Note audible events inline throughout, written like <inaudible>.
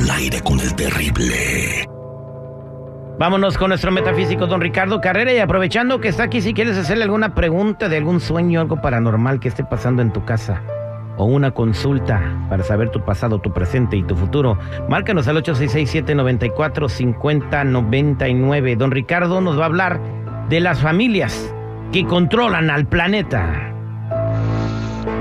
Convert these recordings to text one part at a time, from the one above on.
al aire con el terrible. Vámonos con nuestro metafísico don Ricardo Carrera y aprovechando que está aquí, si quieres hacerle alguna pregunta de algún sueño, algo paranormal que esté pasando en tu casa o una consulta para saber tu pasado, tu presente y tu futuro, márcanos al 866-794-5099. Don Ricardo nos va a hablar de las familias que controlan al planeta.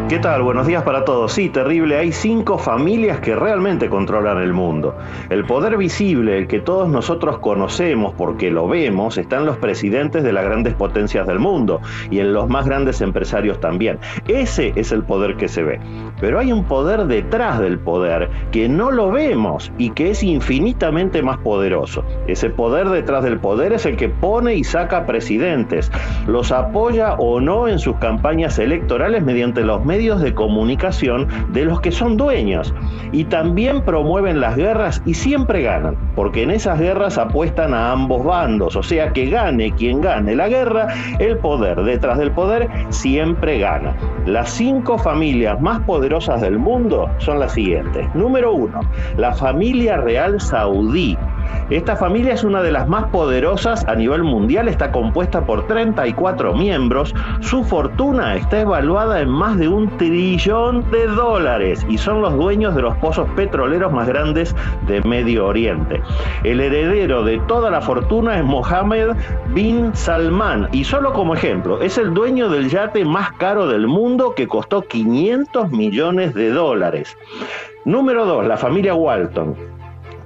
¿Qué tal? Buenos días para todos. Sí, terrible. Hay cinco familias que realmente controlan el mundo. El poder visible, el que todos nosotros conocemos porque lo vemos, está en los presidentes de las grandes potencias del mundo y en los más grandes empresarios también. Ese es el poder que se ve. Pero hay un poder detrás del poder que no lo vemos y que es infinitamente más poderoso. Ese poder detrás del poder es el que pone y saca presidentes, los apoya o no en sus campañas electorales mediante los medios de comunicación de los que son dueños y también promueven las guerras y siempre ganan, porque en esas guerras apuestan a ambos bandos, o sea que gane quien gane la guerra, el poder detrás del poder siempre gana. Las cinco familias más poderosas del mundo son las siguientes. Número uno, la familia real saudí esta familia es una de las más poderosas a nivel mundial, está compuesta por 34 miembros, su fortuna está evaluada en más de un trillón de dólares y son los dueños de los pozos petroleros más grandes de Medio Oriente. El heredero de toda la fortuna es Mohammed bin Salman y solo como ejemplo, es el dueño del yate más caro del mundo que costó 500 millones de dólares. Número 2, la familia Walton.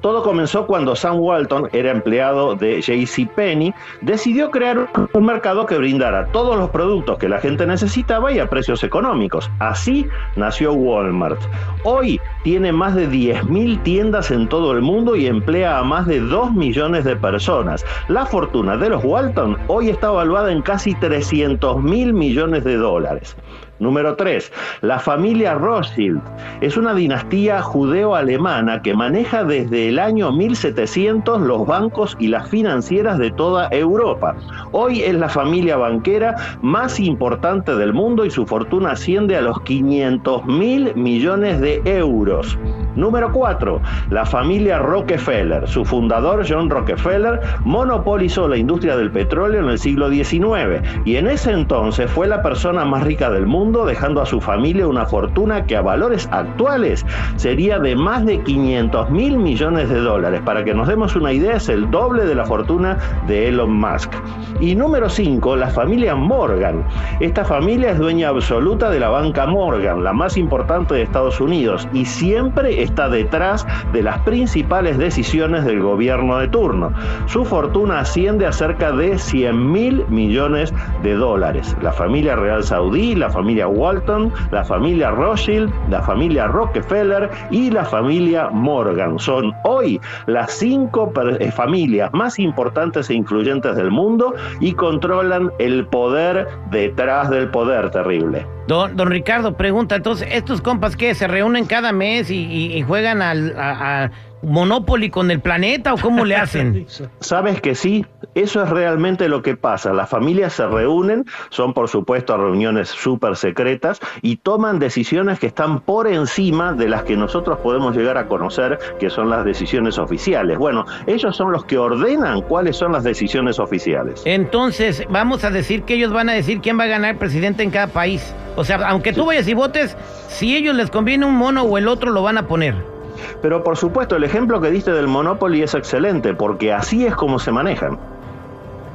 Todo comenzó cuando Sam Walton era empleado de JCPenney, decidió crear un mercado que brindara todos los productos que la gente necesitaba y a precios económicos. Así nació Walmart. Hoy tiene más de 10.000 tiendas en todo el mundo y emplea a más de 2 millones de personas. La fortuna de los Walton hoy está evaluada en casi 300 mil millones de dólares. Número 3. La familia Rothschild es una dinastía judeo-alemana que maneja desde el año 1700 los bancos y las financieras de toda Europa. Hoy es la familia banquera más importante del mundo y su fortuna asciende a los 500 mil millones de euros. Número 4. La familia Rockefeller. Su fundador, John Rockefeller, monopolizó la industria del petróleo en el siglo XIX y en ese entonces fue la persona más rica del mundo, dejando a su familia una fortuna que a valores actuales sería de más de 500 mil millones de dólares. Para que nos demos una idea, es el doble de la fortuna de Elon Musk. Y número 5, la familia Morgan. Esta familia es dueña absoluta de la banca Morgan, la más importante de Estados Unidos, y siempre está detrás de las principales decisiones del gobierno de turno. Su fortuna asciende a cerca de 100 mil millones de dólares. La familia real saudí, la familia Walton, la familia Rothschild, la familia Rockefeller y la familia Morgan son hoy las cinco eh, familias más importantes e influyentes del mundo y controlan el poder detrás del poder terrible. Don, don Ricardo pregunta, entonces, ¿estos compas qué? ¿Se reúnen cada mes y, juegan al, a, Monopoly con el planeta o cómo le hacen? <laughs> Sabes que sí, eso es realmente lo que pasa. Las familias se reúnen, son por supuesto reuniones súper secretas y toman decisiones que están por encima de las que nosotros podemos llegar a conocer, que son las decisiones oficiales. Bueno, ellos son los que ordenan cuáles son las decisiones oficiales. Entonces, vamos a decir que ellos van a decir quién va a ganar presidente en cada país. O sea, aunque tú vayas y votes, si ellos les conviene un mono o el otro, lo van a poner. Pero por supuesto, el ejemplo que diste del Monopoly es excelente, porque así es como se manejan.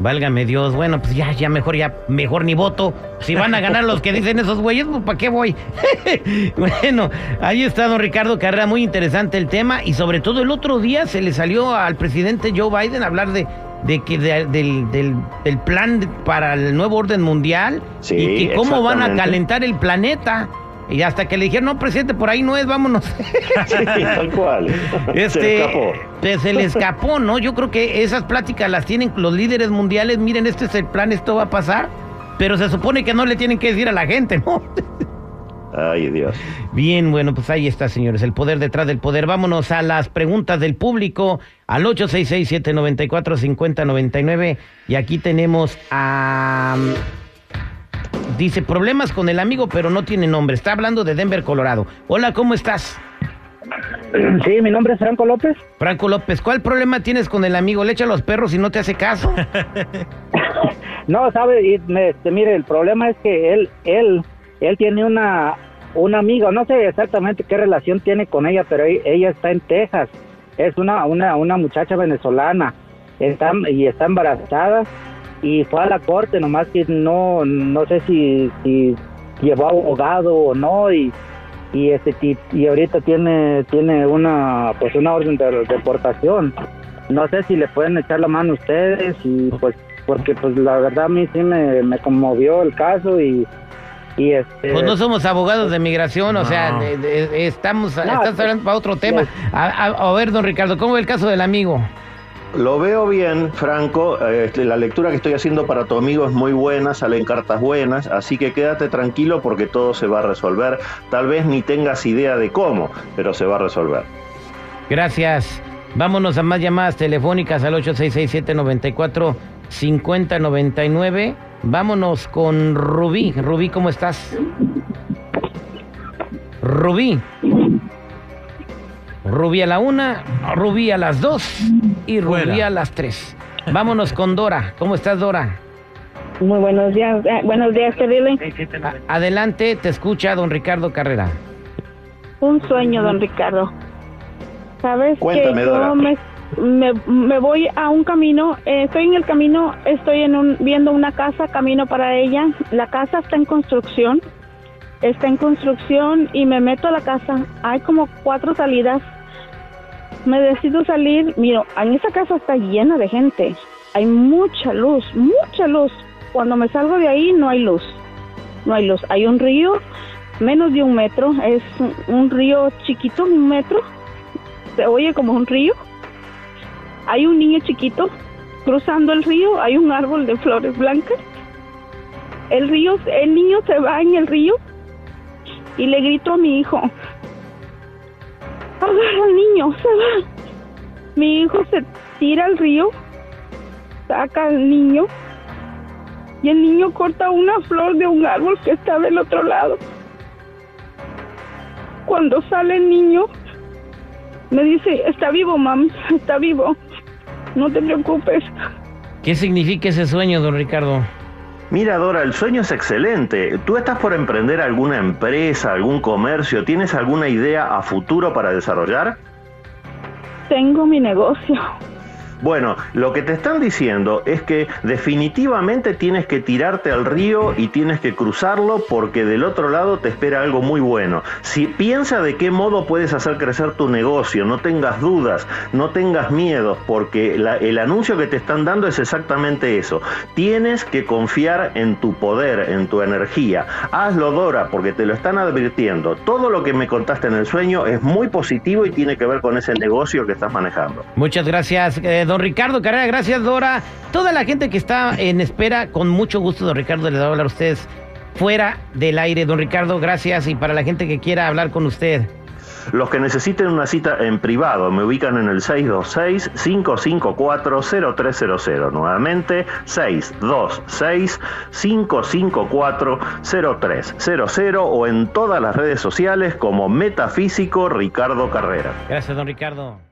Válgame Dios, bueno, pues ya, ya mejor, ya mejor ni voto. Si van a ganar los que dicen esos güeyes, pues ¿para qué voy? <laughs> bueno, ahí está don Ricardo Carrera, muy interesante el tema. Y sobre todo el otro día se le salió al presidente Joe Biden hablar de, de que del, del, plan para el nuevo orden mundial y que cómo van a calentar el planeta. Y hasta que le dijeron, no, presidente, por ahí no es, vámonos. <laughs> Sí, tal cual. Este, se le escapó. Se le escapó, ¿no? Yo creo que esas pláticas las tienen los líderes mundiales. Miren, este es el plan, esto va a pasar. Pero se supone que no le tienen que decir a la gente, ¿no? <laughs> Ay, Dios. Bien, bueno, pues ahí está, señores, el poder detrás del poder. Vámonos a las preguntas del público al 866-794-5099. Y aquí tenemos a dice problemas con el amigo, pero no tiene nombre. Está hablando de Denver, Colorado. Hola, ¿cómo estás? <clears throat> Sí, mi nombre es Franco López. Franco López, ¿cuál problema tienes con el amigo? ¿Le echa los perros y no te hace caso? <laughs> no, sabe, y me, este, mire, el problema es que él, él, él tiene una, una amiga, no sé exactamente qué relación tiene con ella, pero e, ella está en Texas. Es una, una, una muchacha venezolana. Está, y está embarazada y fue a la corte, nomás que no, no sé si, si llevó abogado o no y y este y ahorita tiene tiene una pues una orden de deportación. No sé si le pueden echar la mano a ustedes y pues porque pues la verdad a mí sí me, me conmovió el caso y y este pues no somos abogados de migración o sea estamos estás pues, hablando para otro tema. a, a, ver don Ricardo cómo es el caso del amigo lo veo bien, Franco. Este, la lectura que estoy haciendo para tu amigo es muy buena, salen cartas buenas, así que quédate tranquilo porque todo se va a resolver. Tal vez ni tengas idea de cómo, pero se va a resolver. Gracias. Vámonos a más llamadas telefónicas al 8667-94-5099. Vámonos con Rubí. Rubí, ¿cómo estás? Rubí. Rubí a la una, Rubí a las dos y Rubí a las tres. Vámonos con Dora. ¿Cómo estás, Dora? Muy buenos días. Eh, buenos días, Terrile. Adelante, te escucha don Ricardo Carrera. Un sueño, don Ricardo. ¿Sabes Cuéntame, que Dora. me, me, voy a un camino, eh, estoy en el camino, estoy en un, viendo una casa, camino para ella. La casa está en construcción está en construcción y me meto a la casa. Hay como cuatro salidas. Me decido salir. Miro, en esa casa está llena de gente. Hay mucha luz, mucha luz. Cuando me salgo de ahí no hay luz. No hay luz. Hay un río menos de un metro. Es un río chiquito, un metro. Se oye como un río. Hay un niño chiquito cruzando el río. Hay un árbol de flores blancas. El río, el niño se va en el río y le grito a mi hijo, agarra al niño, <laughs> se va. Mi hijo se tira al río, saca al niño y el niño corta una flor de un árbol que está del otro lado. Cuando sale el niño, me dice, está vivo, mam, <laughs> está vivo, no te preocupes. ¿Qué significa ese sueño, don Ricardo? Mira, Dora, el sueño es excelente. ¿Tú estás por emprender alguna empresa, algún comercio? ¿Tienes alguna idea a futuro para desarrollar? Tengo mi negocio. Bueno, lo que te están diciendo es que definitivamente tienes que tirarte al río y tienes que cruzarlo porque del otro lado te espera algo muy bueno. Si piensa de qué modo puedes hacer crecer tu negocio, no tengas dudas, no tengas miedos, porque el anuncio que te están dando es exactamente eso. Tienes que confiar en tu poder, en tu energía. Hazlo, Dora, porque te lo están advirtiendo. Todo lo que me contaste en el sueño es muy positivo y tiene que ver con ese negocio que estás manejando. Muchas gracias. Eh, don Ricardo Carrera, gracias Dora. Toda la gente que está en espera, con mucho gusto, don Ricardo, les va a hablar a ustedes fuera del aire. Don Ricardo, gracias. Y para la gente que quiera hablar con usted. Los que necesiten una cita en privado me ubican en el 626-554-0300. Nuevamente, 626-554-0300 o en todas las redes sociales como Metafísico Ricardo Carrera. Gracias, don Ricardo.